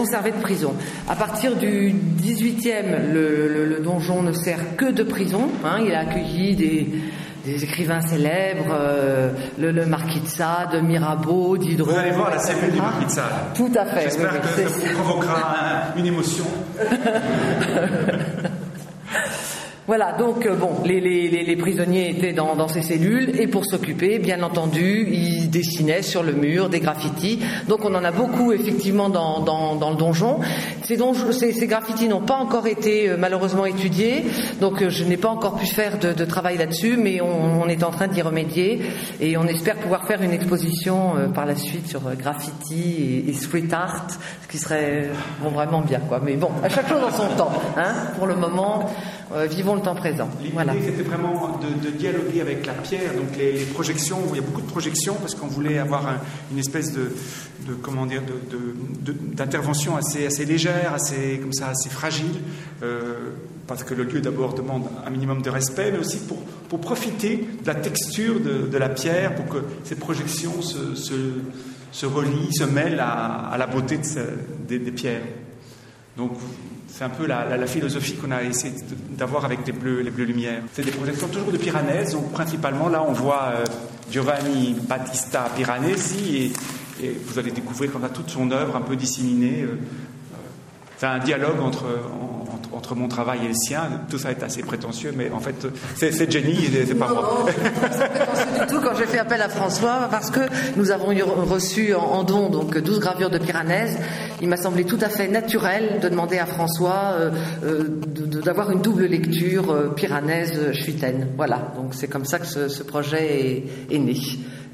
donjon servait de prison. À partir du 18e, le, donjon ne sert que de prison. Hein. il a accueilli des, écrivains célèbres, euh, le, Marquis de Sade, Mirabeau, Diderot. Vous allez voir la cellule du Marquis de Sade. Tout à fait. J'espère que ça vous provoquera une émotion. Voilà, donc euh, bon, les, prisonniers étaient dans, ces cellules et pour s'occuper, bien entendu, ils dessinaient sur le mur des graffitis. Donc on en a beaucoup effectivement dans, le donjon. Ces, ces, graffitis n'ont pas encore été euh, malheureusement étudiés, donc euh, je n'ai pas encore pu faire de, travail là-dessus, mais on, est en train d'y remédier et on espère pouvoir faire une exposition par la suite sur graffiti et, street art, ce qui serait vraiment bien, quoi. Mais bon, à chaque chose en son temps. Hein, pour le moment. Euh, vivons le temps présent. L'idée, c'était vraiment de, dialoguer avec la pierre, donc les, projections, il y a beaucoup de projections parce qu'on voulait avoir une espèce de, comment dire, d'intervention assez, assez légère, assez, comme ça, assez fragile, euh, parce que le lieu d'abord demande un minimum de respect, mais aussi pour, pour profiter de la texture de, la pierre, pour que ces projections se, se, se relient, se mêlent à, la beauté des, des pierres. Donc c'est un peu la, philosophie qu'on a essayé d'avoir avec les bleus, les bleus lumières. C'est des projections toujours de Piranesi, donc principalement là on voit euh, Giovanni Battista Piranesi et, vous allez découvrir qu'on a toute son œuvre un peu disséminée. Euh, c'est un dialogue entre, entre mon travail et le sien. Tout ça est assez prétentieux, mais en fait, c'est Jenny, c'est pas moi. c'est du tout quand j'ai fait appel à François, parce que nous avons reçu en, don donc 12 gravures de Piranèse. Il m'a semblé tout à fait naturel de demander à François euh, euh, d'avoir une double lecture euh, Piranèse-Schuiten. Voilà, donc c'est comme ça que ce, projet est né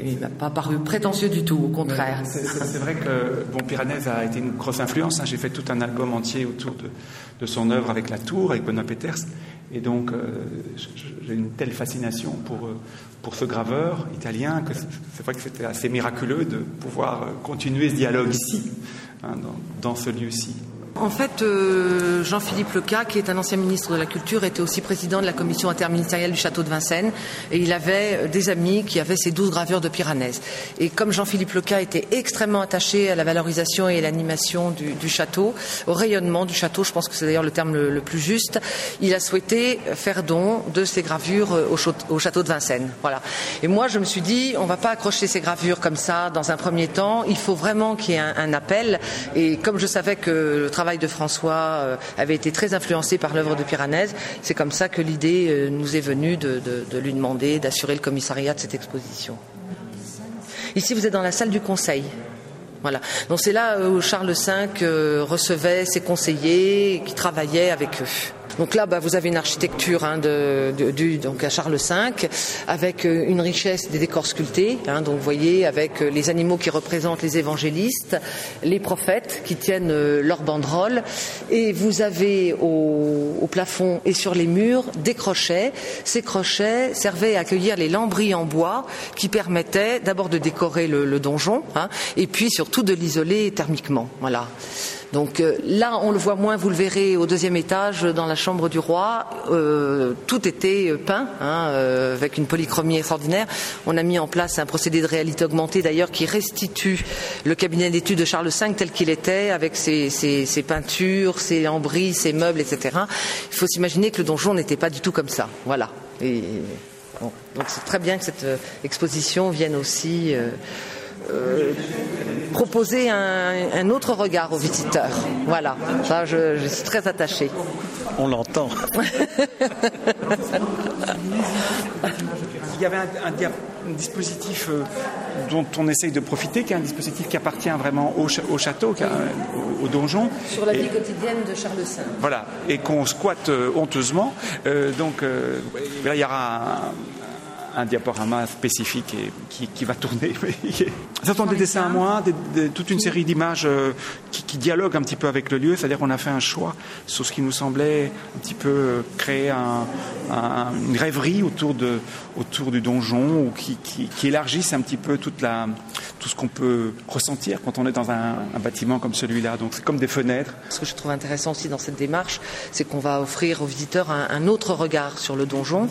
il m'a pas paru prétentieux du tout, au contraire. C'est vrai que bon, Piranèse a été une grosse influence. Hein. J'ai fait tout un album entier autour de, son œuvre avec la tour, avec Benoît Peters. Et donc, euh, j'ai une telle fascination pour, euh, pour ce graveur italien que c'est vrai que c'était assez miraculeux de pouvoir euh, continuer ce dialogue ici, hein, dans, dans ce lieu-ci. En fait, euh, Jean-Philippe Leca, qui est un ancien ministre de la Culture, était aussi président de la commission interministérielle du château de Vincennes et il avait euh, des amis qui avaient ces douze gravures de Piranèse. Et comme Jean-Philippe Leca était extrêmement attaché à la valorisation et l'animation du, château, au rayonnement du château, je pense que c'est d'ailleurs le terme le, plus juste, il a souhaité faire don de ces gravures euh, au, château de Vincennes. Voilà. Et moi, je me suis dit, on ne va pas accrocher ces gravures comme ça dans un premier temps. Il faut vraiment qu'il y ait un, appel. Et comme je savais que le travail travail de François euh, avait été très influencé par l'œuvre de Piranèse. C'est comme ça que l'idée euh, nous est venue de, lui demander d'assurer le commissariat de cette exposition. Ici, vous êtes dans la salle du conseil. Voilà. Donc c'est là où Charles V recevait ses conseillers qui travaillaient avec eux. Donc là, bah, vous avez une architecture hein, de, du, donc à Charles V, avec euh, une richesse des décors sculptés. Hein, donc vous voyez, avec euh, les animaux qui représentent les évangélistes, les prophètes qui tiennent euh, leur banderole, et vous avez au, plafond et sur les murs des crochets. Ces crochets servaient à accueillir les lambris en bois qui permettaient d'abord de décorer le, le donjon, hein, et puis surtout de l'isoler thermiquement. Voilà. Donc euh, là, on le voit moins, vous le verrez au deuxième étage dans la chambre du roi. Euh, tout était peint hein, euh, avec une polychromie extraordinaire. On a mis en place un procédé de réalité augmentée d'ailleurs qui restitue le cabinet d'études de Charles V tel qu'il était avec ses, peintures, ses lambris, ses meubles, etc. Il faut s'imaginer que le donjon n'était pas du tout comme ça. Voilà. donc c'est très bien que cette exposition vienne aussi euh, proposer un, autre regard aux visiteurs. Voilà, ça je, suis très attachée. On l'entend. Il y avait un, dispositif euh, dont on essaye de profiter, qui est un dispositif qui appartient vraiment au, château, au, donjon. Sur la vie quotidienne de Charles V. Voilà, et qu'on squatte euh, honteusement. donc, il y aura un, un diaporama spécifique et qui, va tourner. Ce sont des dessins à moi, toute une série d'images qui, dialoguent un petit peu avec le lieu, c'est-à-dire qu'on a fait un choix sur ce qui nous semblait un petit peu euh, créer une rêverie autour, du donjon ou qui, élargisse un petit peu toute la, tout ce qu'on peut ressentir quand on est dans un, bâtiment comme celui-là. Donc c'est comme des fenêtres. Ce que je trouve intéressant aussi dans cette démarche, c'est qu'on va offrir aux visiteurs un, autre regard sur le donjon.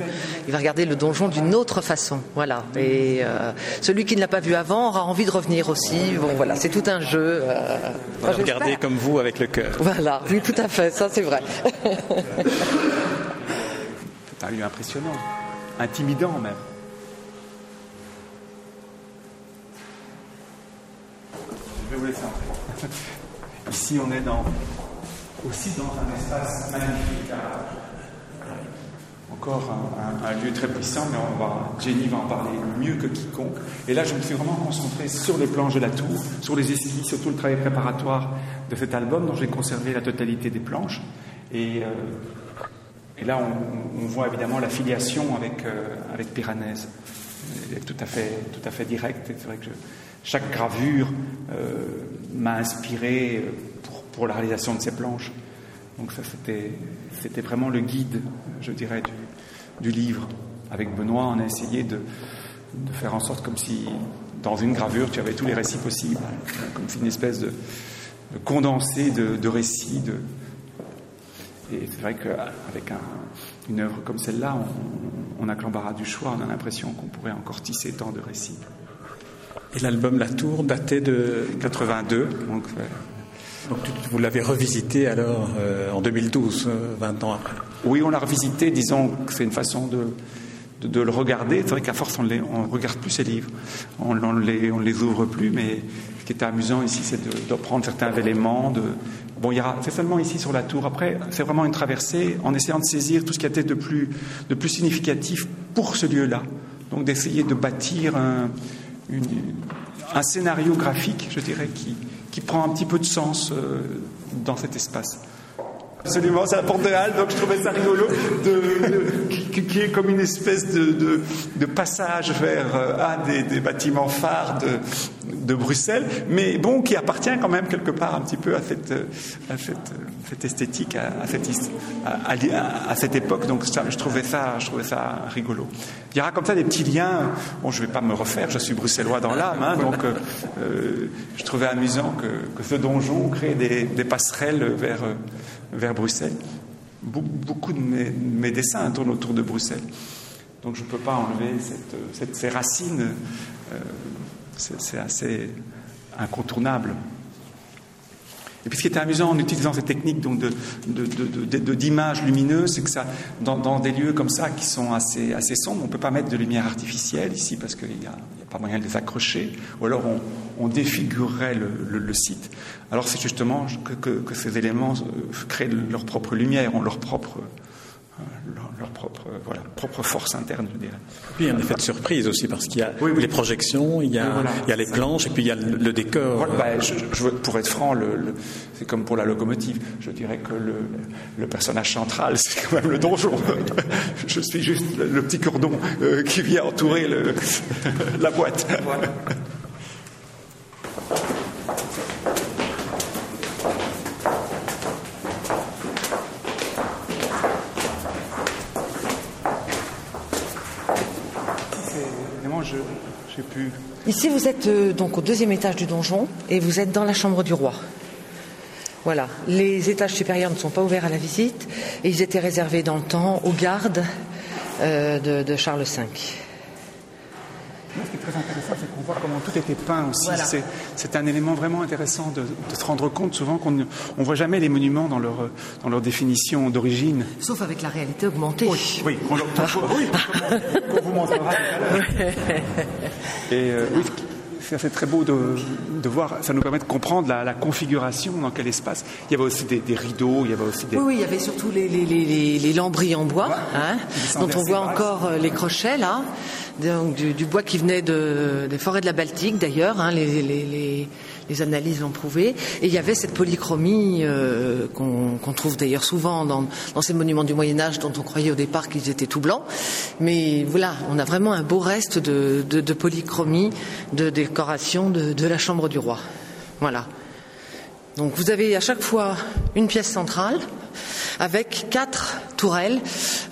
Il va regarder le donjon d'une autre façon. Voilà. Et euh, celui qui ne l'a pas vu avant aura envie de revenir aussi. Voilà, c'est tout un jeu. Euh, va regarder comme vous avec le cœur. Voilà, oui, tout à fait, ça c'est vrai. C'est un lieu impressionnant, intimidant même. Je vais vous laisser entrer. Ici, on est dans, aussi dans un espace magnifique. Encore un, lieu très puissant, mais Jenny va en parler mieux que quiconque. Et là, je me suis vraiment concentré sur les planches de la tour, sur les esquisses, sur tout le travail préparatoire de cet album, dont j'ai conservé la totalité des planches. Et, euh, là, on, voit évidemment la filiation avec, euh, Piranèse. Elle est tout à fait, directe. C'est vrai que chaque gravure euh, m'a inspiré euh, pour, pour la réalisation de ces planches. Donc ça, c'était, c'était vraiment le guide, je dirais, du, du livre. Avec Benoît, on a essayé de, de faire en sorte comme si, dans une gravure, tu avais tous les récits possibles, comme si une espèce de, de condensé de, de récits, de, et c'est vrai qu'avec un, une œuvre comme celle-là, on, on a que l'embarras du choix, on a l'impression qu'on pourrait encore tisser tant de récits. Et l'album La Tour datait de. 82, donc euh, Donc vous l'avez revisité alors euh, en 2012, euh, 20 ans après. oui, on l'a revisité, disons que c'est une façon de, de, le regarder. C'est vrai qu'à force, on ne regarde plus ces livres, on ne les, on les ouvre plus, mais ce qui était amusant ici, c'est de, de prendre certains éléments. De, bon, c'est seulement ici sur la tour. Après, c'est vraiment une traversée en essayant de saisir tout ce qui était de plus, de plus significatif pour ce lieu-là. Donc d'essayer de bâtir un, un scénario graphique, je dirais, qui, qui prend un petit peu de sens euh, dans cet espace. Absolument, c'est la porte de Halle, donc je trouvais ça rigolo, qui, est comme une espèce de, passage vers euh, un des, bâtiments phares de, Bruxelles, mais bon, qui appartient quand même quelque part un petit peu à cette, esthétique, à, cette, époque, donc je, trouvais ça, je trouvais ça rigolo. Il y aura comme ça des petits liens, bon, je ne vais pas me refaire, je suis bruxellois dans l'âme, hein, donc euh, euh, je trouvais amusant que, ce donjon crée des, passerelles vers... vers Bruxelles. Be- Beaucoup de mes, de mes dessins tournent autour de Bruxelles. Donc je ne peux pas enlever cette, ces racines. euh, c'est assez incontournable. Et puis ce qui était amusant en utilisant cette technique donc de, lumineuses, c'est que ça, dans, des lieux comme ça qui sont assez, assez sombres, on ne peut pas mettre de lumière artificielle ici parce qu'il y a pas moyen de les accrocher, ou alors on, on défigurerait le, site. Alors c'est justement que, que- ces éléments euh, créent leur propre lumière, ont leur propre, leur, leur propre, euh, voilà, propre force interne, je dirais. Puis il y a un effet de surprise aussi parce qu'il y a Oui, oui. les projections, il y a, voilà. il y a les planches et puis il y a le, le décor. Voilà, bah, je- je- pour être franc, le- le- c'est comme pour la locomotive. Je dirais que le, le personnage central, c'est quand même le donjon. Je suis juste le, le petit cordon euh, qui vient entourer le- la boîte. C'est vraiment, je j'ai pu Ici, vous êtes euh, donc au deuxième étage du donjon et vous êtes dans la chambre du roi. Voilà. Les étages supérieurs ne sont pas ouverts à la visite et ils étaient réservés dans le temps aux gardes euh, de, de Charles V. Ce qui est très comment tout était peint aussi. Voilà. C'est, un élément vraiment intéressant de, de se rendre compte souvent qu'on ne on voit jamais les monuments dans leur, dans leur définition d'origine. Sauf avec la réalité augmentée. Oui, leur- qu'on- oui, vous montrera tout à l'heure. Et euh, oui, c'est très beau de, de voir, ça nous permet de comprendre la, la configuration, dans quel espace. Il y avait aussi des, des rideaux, il y avait aussi des... Oui, oui, il y avait surtout les, les, les, les- les lambris en bois, hein, dont on voit encore euh, les crochets là, donc du, bois qui venait de, des forêts de la Baltique d'ailleurs, hein, les, analyses l'ont prouvé. Et il y avait cette polychromie euh, qu'on trouve d'ailleurs souvent dans, ces monuments du Moyen Âge dont on croyait au départ qu'ils étaient tout blancs. Mais voilà, on a vraiment un beau reste de polychromie, de décoration de, de la chambre du roi. Voilà. Donc vous avez à chaque fois une pièce centrale avec quatre tourelles.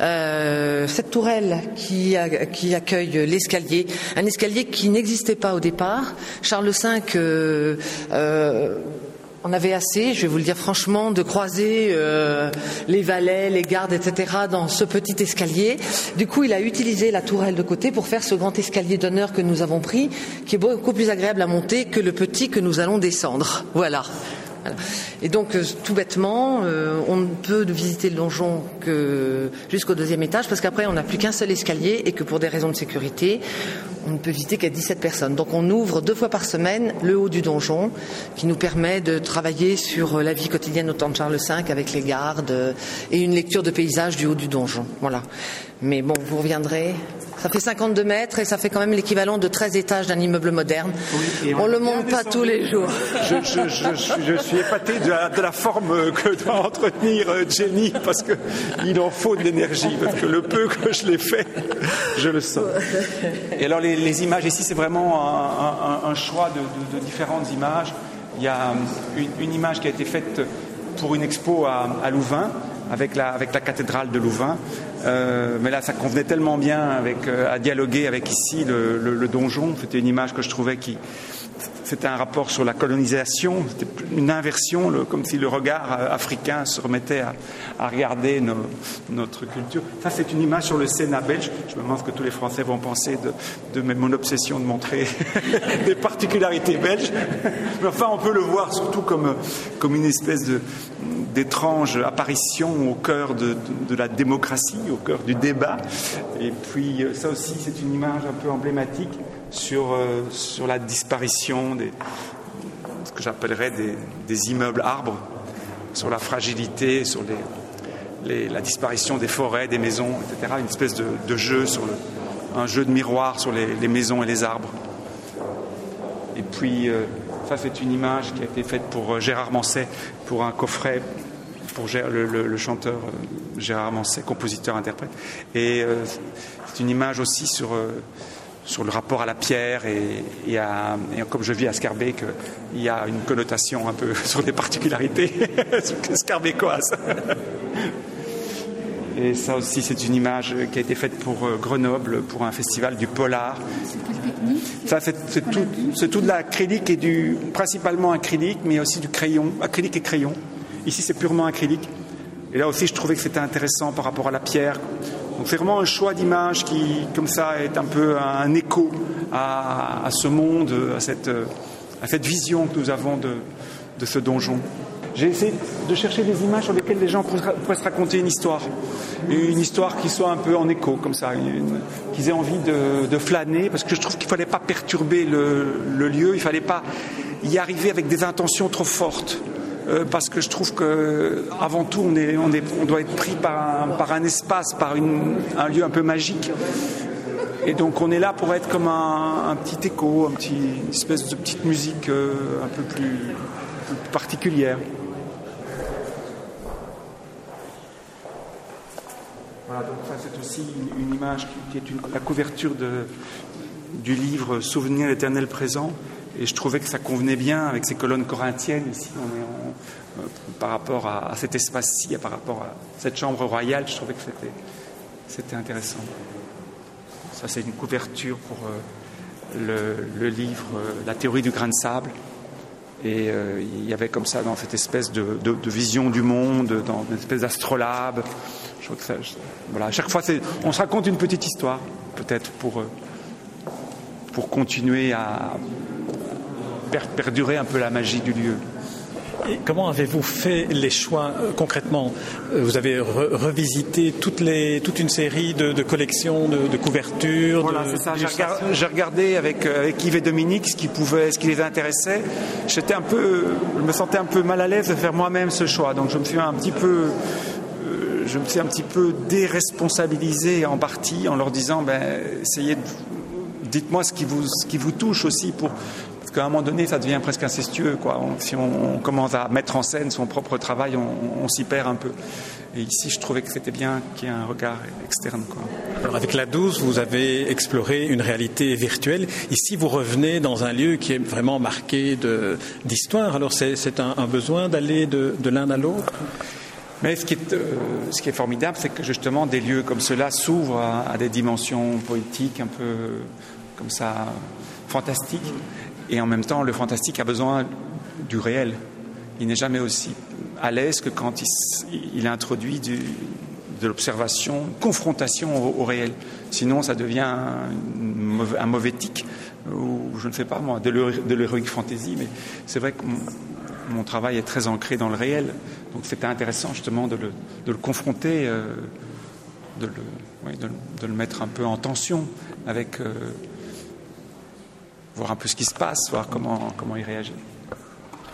Euh, cette tourelle qui, accueille l'escalier, un escalier qui n'existait pas au départ. Charles V euh, euh, on avait assez, je vais vous le dire franchement, de croiser les valets, les gardes, etc. dans ce petit escalier. Du coup, il a utilisé la tourelle de côté pour faire ce grand escalier d'honneur que nous avons pris, qui est beaucoup plus agréable à monter que le petit que nous allons descendre. Voilà. Et donc, euh, tout bêtement, euh, on ne peut visiter le donjon que jusqu'au deuxième étage, parce qu'après, on n'a plus qu'un seul escalier et que pour des raisons de sécurité, on ne peut visiter qu'à 17 personnes. Donc, on ouvre deux fois par semaine le haut du donjon, qui nous permet de travailler sur la vie quotidienne au temps de Charles V avec les gardes et une lecture de paysages du haut du donjon. Voilà. Mais bon, vous reviendrez. Ça fait 52 mètres et ça fait quand même l'équivalent de 13 étages d'un immeuble moderne. on ne le monte pas tous les jours. Je, suis épaté de la, forme que doit entretenir euh, Jenny parce qu'il en faut de l'énergie. Parce que le peu que je l'ai fait, je le sens. Et alors les, images ici, c'est vraiment un, choix de, différentes images. Il y a une, image qui a été faite pour une expo à, à Louvain avec la, avec cathédrale de Louvain. Euh, mais là, ça convenait tellement bien avec, euh, à dialoguer avec ici le, le donjon. C'était une image que je trouvais qui, c'était un rapport sur la colonisation, c'était une inversion, comme si le regard euh, africain se remettait à, regarder notre culture. Ça, c'est une image sur le Sénat belge. Je me demande ce que tous les Français vont penser de, mon obsession de montrer des particularités belges. Mais enfin, on peut le voir surtout comme, une espèce d'étrange apparition au cœur de, de, la démocratie, au cœur du débat. Et puis, euh, ça aussi, c'est une image un peu emblématique sur, euh, sur la disparition des, ce que j'appellerais des, immeubles arbres, sur la fragilité, sur les, la disparition des forêts, des maisons, etc. Une espèce de, jeu, sur un jeu de miroir sur les, maisons et les arbres. Et puis, euh, ça, c'est une image qui a été faite pour euh, Gérard Manset, pour un coffret pour le, le, chanteur Gérard Manset, compositeur-interprète. Et c'est une image aussi sur sur le rapport à la pierre et, comme je vis à Scarbeck, il y a une connotation un peu sur des particularités scarbécoises. Et ça aussi, c'est une image qui a été faite pour euh, Grenoble, pour un festival du polar. Ça, c'est tout, tout, de l'acrylique et du, principalement acrylique, mais aussi du crayon, acrylique et crayon. Ici, c'est purement acrylique. Et là aussi, je trouvais que c'était intéressant par rapport à la pierre. Donc c'est vraiment un choix d'image qui, comme ça, est un peu un écho à, ce monde, à cette, vision que nous avons de, ce donjon. J'ai essayé de chercher des images sur lesquelles les gens pourraient se raconter une histoire. Une histoire qui soit un peu en écho, comme ça, qu'ils aient envie de, de, flâner, parce que je trouve qu'il ne fallait pas perturber le, le lieu, il ne fallait pas y arriver avec des intentions trop fortes. Euh, parce que je trouve que avant tout on, doit être pris par un, espace, par un lieu un peu magique. Et donc on est là pour être comme un, petit écho, une espèce de petite musique euh, un peu plus, particulière. Voilà, donc ça c'est aussi une, image qui, est une, la couverture de, du livre Souvenir l'éternel présent. Et je trouvais que ça convenait bien avec ces colonnes corinthiennes. Ici, euh, par rapport à, cet espace-ci, par rapport à cette chambre royale, je trouvais que c'était, intéressant. Ça, c'est une couverture pour euh, le, livre euh, La théorie du grain de sable. Et il y avait comme ça, dans cette espèce de, vision du monde, dans une espèce d'astrolabe. Voilà, à chaque fois, on se raconte une petite histoire, peut-être pour, pour continuer à perdurer un peu la magie du lieu. Et comment avez-vous fait les choix euh, concrètement? Euh, Vous avez revisité toutes les, toute une série de, collections, de, couvertures. Voilà, c'est ça. J'ai regardé, avec, euh, avec, Yves et Dominique ce qui pouvait, ce qui les intéressait. J'étais un peu, je me sentais un peu mal à l'aise de faire moi-même ce choix. Donc je me suis un petit peu, je me suis un petit peu déresponsabilisé en partie en leur disant, ben, essayez de dites-moi ce qui vous ce qui vous touche aussi pour parce qu'à un moment donné, ça devient presque incestueux. Quoi. si on, commence à mettre en scène son propre travail, on, s'y perd un peu. Et ici, je trouvais que c'était bien qu'il y ait un regard externe. Quoi. Alors avec la 12, vous avez exploré une réalité virtuelle. Ici, vous revenez dans un lieu qui est vraiment marqué d'histoire. Alors c'est un, besoin d'aller de, l'un à l'autre? Mais ce qui est, euh, ce qui est formidable, c'est que justement des lieux comme cela s'ouvrent à, des dimensions poétiques un peu comme ça fantastiques. Et en même temps, le fantastique a besoin du réel. Il n'est jamais aussi à l'aise que quand il, introduit de l'observation, confrontation au, réel. Sinon, ça devient un, mauvais, tic, ou je ne sais pas moi, de l'héroïque fantasy. Mais c'est vrai que mon travail est très ancré dans le réel. Donc c'était intéressant justement de le, confronter, de, le, mettre un peu en tension avec voir un peu ce qui se passe, voir comment, comment il réagit.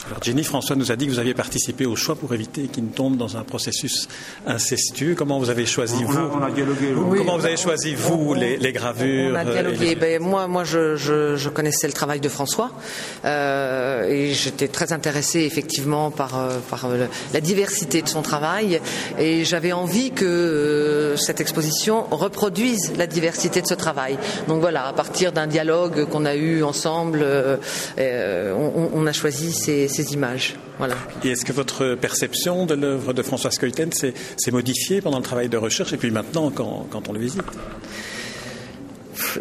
Alors Jenny François nous a dit que vous aviez participé au choix pour éviter qu'il ne tombe dans un processus incestueux. Comment vous avez choisi vous on a, dialogué. Comment vous avez choisi vous les, les, gravures On a dialogué. Ben, moi, moi, je, je, je, connaissais le travail de François euh, et j'étais très intéressée effectivement par, euh, par euh, la diversité de son travail et j'avais envie que euh, cette exposition reproduise la diversité de ce travail. Donc voilà, à partir d'un dialogue qu'on a eu ensemble, euh, on, on, a choisi ces Et est-ce que votre perception de l'œuvre de François Skeuten s'est modifiée pendant le travail de recherche et puis maintenant quand, quand on le visite?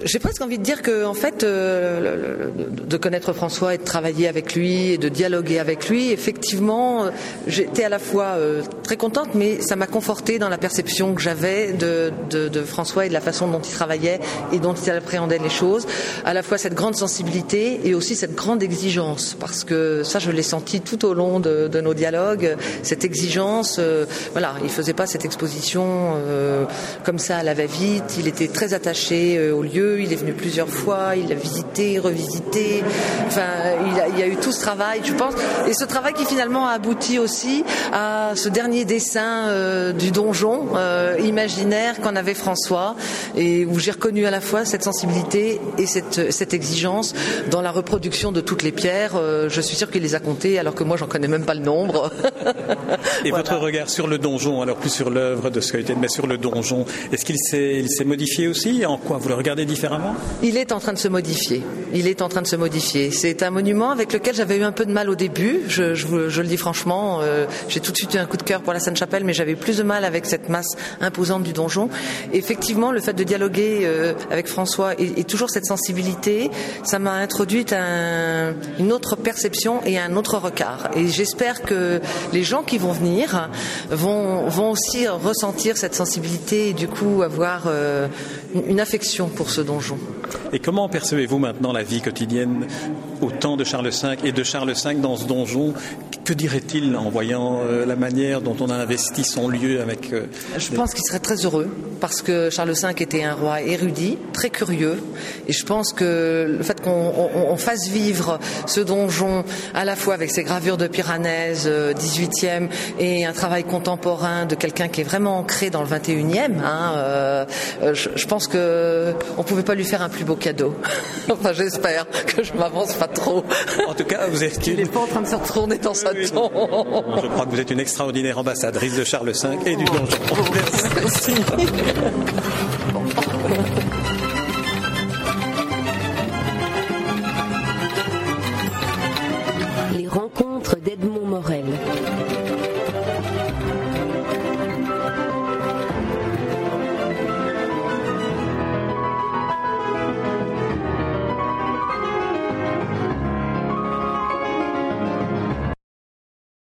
J'ai presque envie de dire que, en fait, euh, de connaître François et de travailler avec lui et de dialoguer avec lui, effectivement, j'étais à la fois euh, très contente, mais ça m'a conforté dans la perception que j'avais de, de, de, François et de la façon dont il travaillait et dont il appréhendait les choses. À la fois cette grande sensibilité et aussi cette grande exigence, parce que ça, je l'ai senti tout au long de, de, nos dialogues. Cette exigence, euh, voilà, il faisait pas cette exposition euh, comme ça à la va-vite. Il était très attaché au lieu il est venu plusieurs fois, il a visité, revisité. Enfin, il, y a eu tout ce travail, je pense. Et ce travail qui finalement a abouti aussi à ce dernier dessin euh, du donjon euh, imaginaire qu'en avait François et où j'ai reconnu à la fois cette sensibilité et cette, cette exigence dans la reproduction de toutes les pierres. Euh, je suis sûr qu'il les a comptées alors que moi j'en connais même pas le nombre. et votre regard sur le donjon, alors plus sur l'œuvre de Skeuten, mais sur le donjon, est-ce qu'il s'est modifié aussi? En quoi vous le regardez Il est en train de se modifier. Il est en train de se modifier. C'est un monument avec lequel j'avais eu un peu de mal au début. Je, le dis franchement. Euh, J'ai tout de suite eu un coup de cœur pour la Sainte-Chapelle, mais j'avais plus de mal avec cette masse imposante du donjon. effectivement, le fait de dialoguer euh, avec François et, toujours cette sensibilité, ça m'a introduite un, une autre perception et un autre regard. Et j'espère que les gens qui vont venir vont, vont aussi ressentir cette sensibilité et du coup avoir euh, une affection pour ce Et comment percevez-vous maintenant la vie quotidienne au temps de Charles V et de Charles V dans ce donjon Que dirait-il en voyant euh, la manière dont on a investi son lieu avec... Euh, je pense qu'il serait très heureux parce que Charles V était un roi érudit, très curieux. Et je pense que le fait qu'on fasse vivre ce donjon à la fois avec ses gravures de Piranèse, 18e, euh, et un travail contemporain de quelqu'un qui est vraiment ancré dans le 21e, hein, euh, je, je, pense que on pouvait pas lui faire un plus beau cadeau. enfin, j'espère que je m'avance pas trop. En tout cas, vous êtes Il n'est pas en train de se retourner dans sa tombe. Je crois que vous êtes une extraordinaire ambassadrice de Charles V et du donjon. Merci.